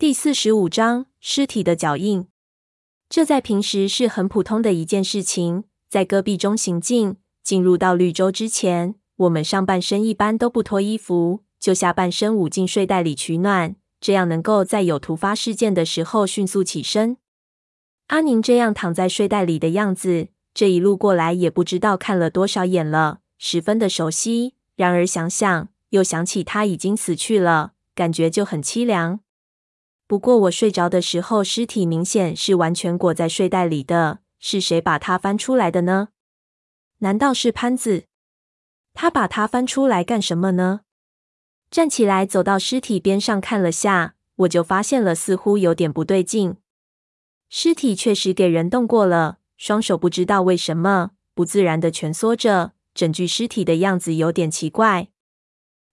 第四十五章尸体的脚印。这在平时是很普通的一件事情。在戈壁中行进，进入到绿洲之前，我们上半身一般都不脱衣服，就下半身捂进睡袋里取暖，这样能够在有突发事件的时候迅速起身。阿宁这样躺在睡袋里的样子，这一路过来也不知道看了多少眼了，十分的熟悉。然而想想，又想起他已经死去了，感觉就很凄凉。不过我睡着的时候，尸体明显是完全裹在睡袋里的。是谁把它翻出来的呢？难道是潘子？他把它翻出来干什么呢？站起来走到尸体边上看了下，我就发现了似乎有点不对劲。尸体确实给人动过了，双手不知道为什么不自然地蜷缩着，整具尸体的样子有点奇怪。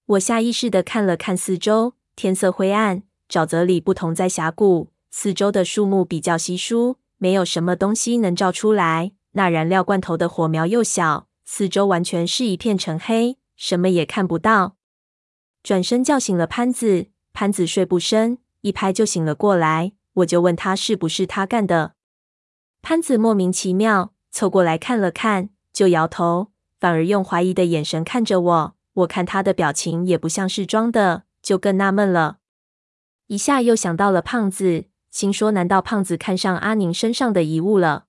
我下意识地看了看四周，天色灰暗。沼泽里不同在峡谷，四周的树木比较稀疏，没有什么东西能照出来。那燃料罐头的火苗又小，四周完全是一片沉黑，什么也看不到。转身叫醒了潘子，潘子睡不深，一拍就醒了过来。我就问他是不是他干的。潘子莫名其妙，凑过来看了看，就摇头，反而用怀疑的眼神看着我。我看他的表情也不像是装的，就更纳闷了。一下又想到了胖子，心说：难道胖子看上阿宁身上的遗物了？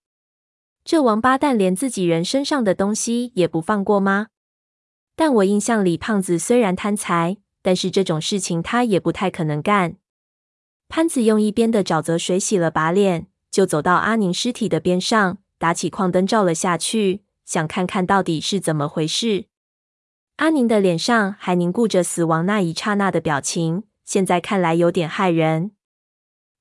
这王八蛋连自己人身上的东西也不放过吗？但我印象里，胖子虽然贪财，但是这种事情他也不太可能干。潘子用一边的沼泽水洗了把脸，就走到阿宁尸体的边上，打起矿灯照了下去，想看看到底是怎么回事。阿宁的脸上还凝固着死亡那一刹那的表情。现在看来有点骇人，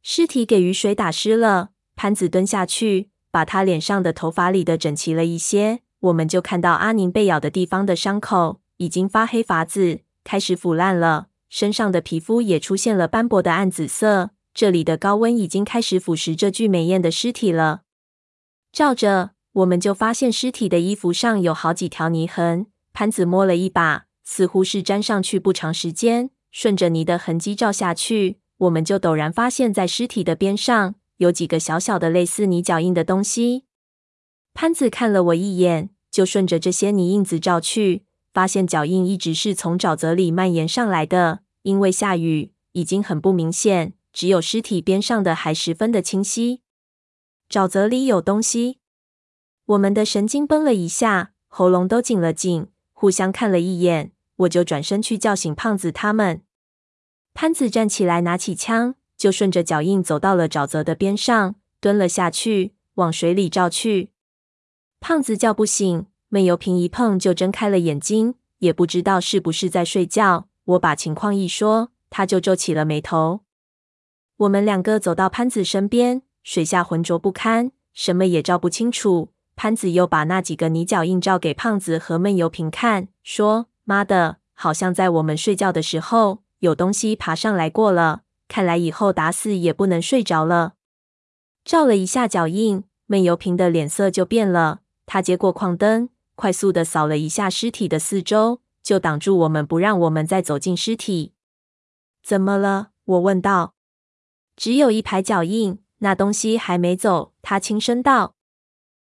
尸体给雨水打湿了。潘子蹲下去，把他脸上的头发理得整齐了一些。我们就看到阿宁被咬的地方的伤口已经发黑发紫，开始腐烂了。身上的皮肤也出现了斑驳的暗紫色。这里的高温已经开始腐蚀这具美艳的尸体了。照着，我们就发现尸体的衣服上有好几条泥痕。潘子摸了一把，似乎是粘上去不长时间。顺着泥的痕迹照下去，我们就陡然发现，在尸体的边上有几个小小的类似泥脚印的东西。潘子看了我一眼，就顺着这些泥印子照去，发现脚印一直是从沼泽里蔓延上来的。因为下雨，已经很不明显，只有尸体边上的还十分的清晰。沼泽里有东西，我们的神经绷了一下，喉咙都紧了紧，互相看了一眼，我就转身去叫醒胖子他们。潘子站起来，拿起枪，就顺着脚印走到了沼泽的边上，蹲了下去，往水里照去。胖子叫不醒，闷油瓶一碰就睁开了眼睛，也不知道是不是在睡觉。我把情况一说，他就皱起了眉头。我们两个走到潘子身边，水下浑浊不堪，什么也照不清楚。潘子又把那几个泥脚印照给胖子和闷油瓶看，说：“妈的，好像在我们睡觉的时候。”有东西爬上来过了，看来以后打死也不能睡着了。照了一下脚印，闷油瓶的脸色就变了。他接过矿灯，快速的扫了一下尸体的四周，就挡住我们，不让我们再走进尸体。怎么了？我问道。只有一排脚印，那东西还没走。他轻声道。